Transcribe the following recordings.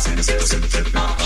Send a sip, sip, sip.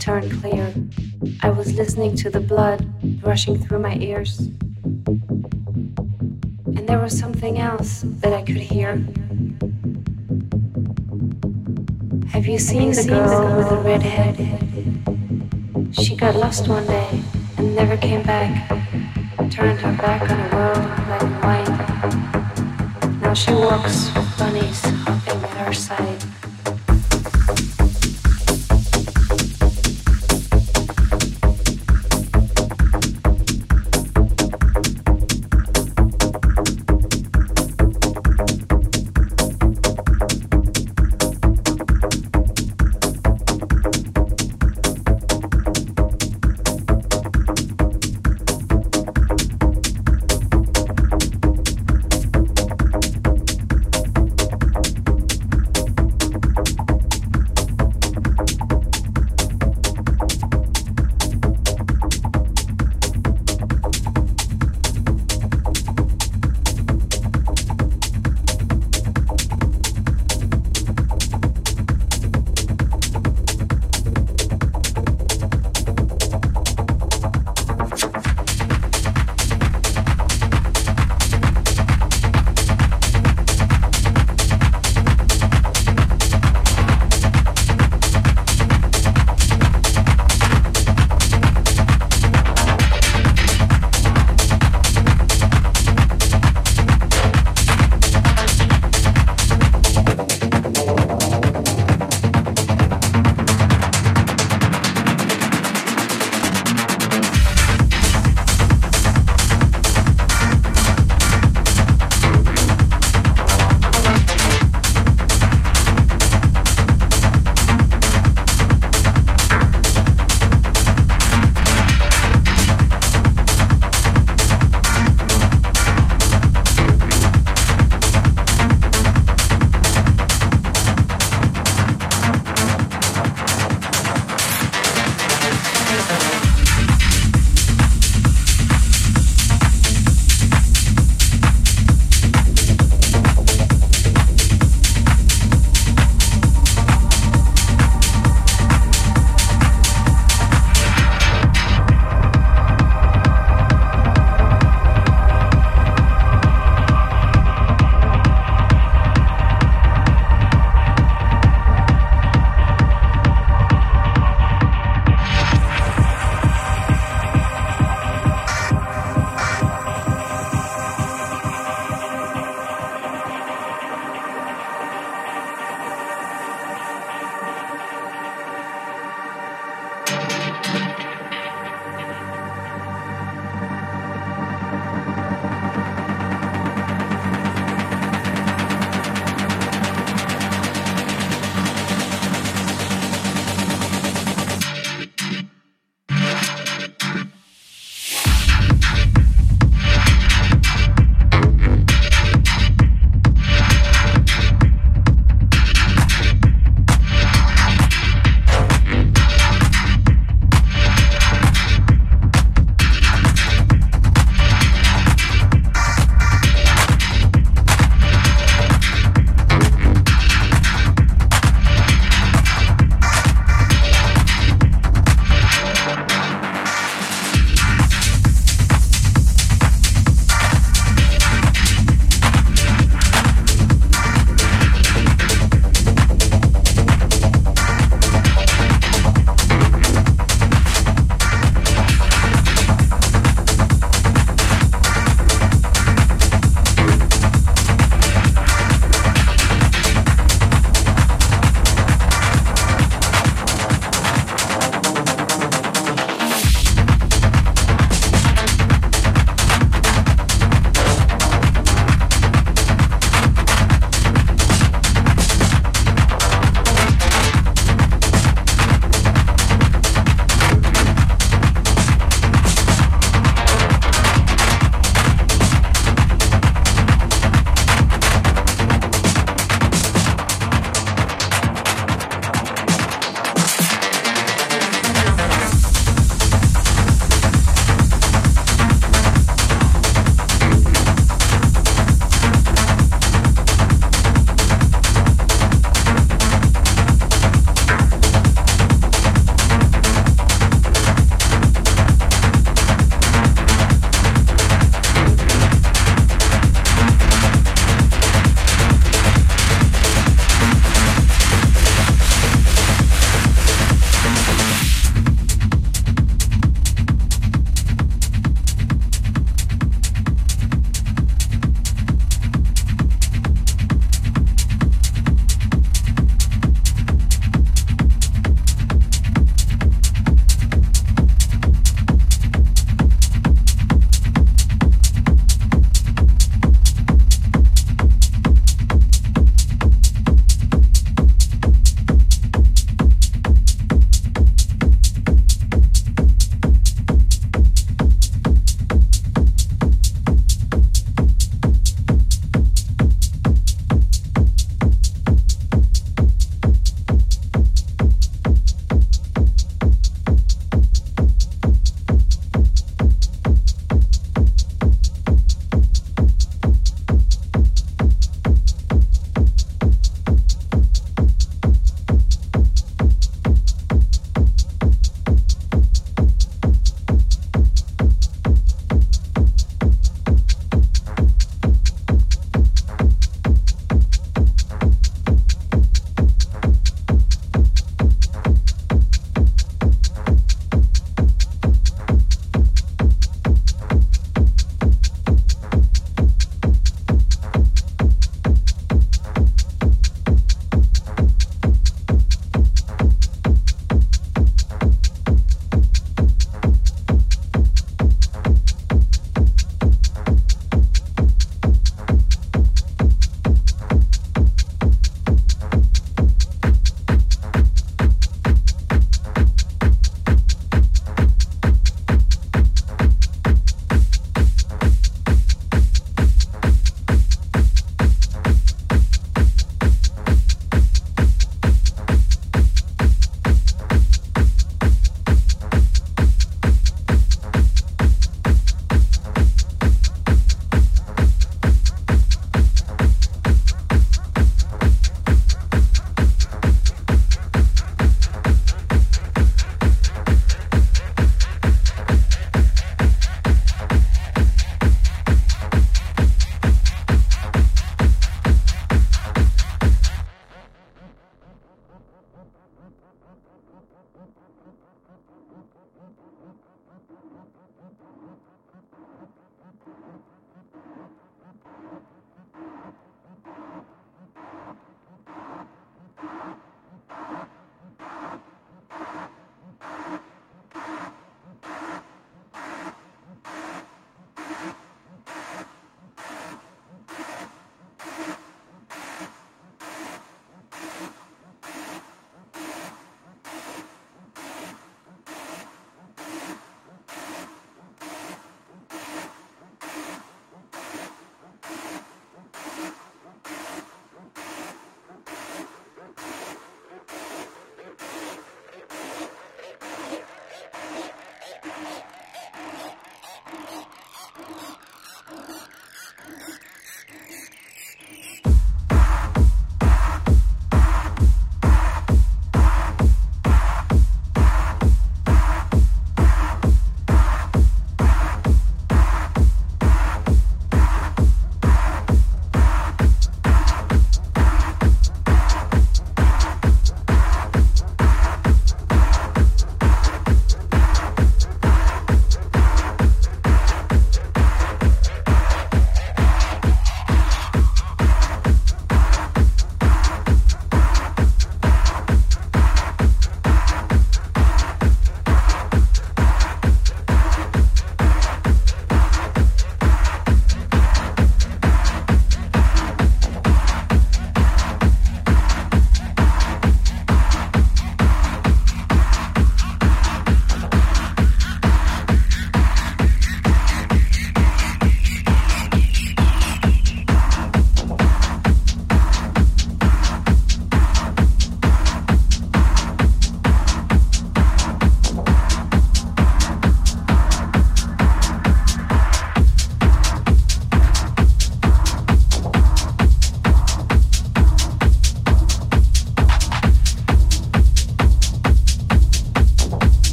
Turned clear. I was listening to the blood rushing through my ears. And there was something else that I could hear. Have you seen, the, girl the girl with the red head? She got lost one day and never came back. Turned her back on the world black and white. Now she walks with bunnies hopping at her side.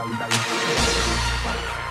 Hasta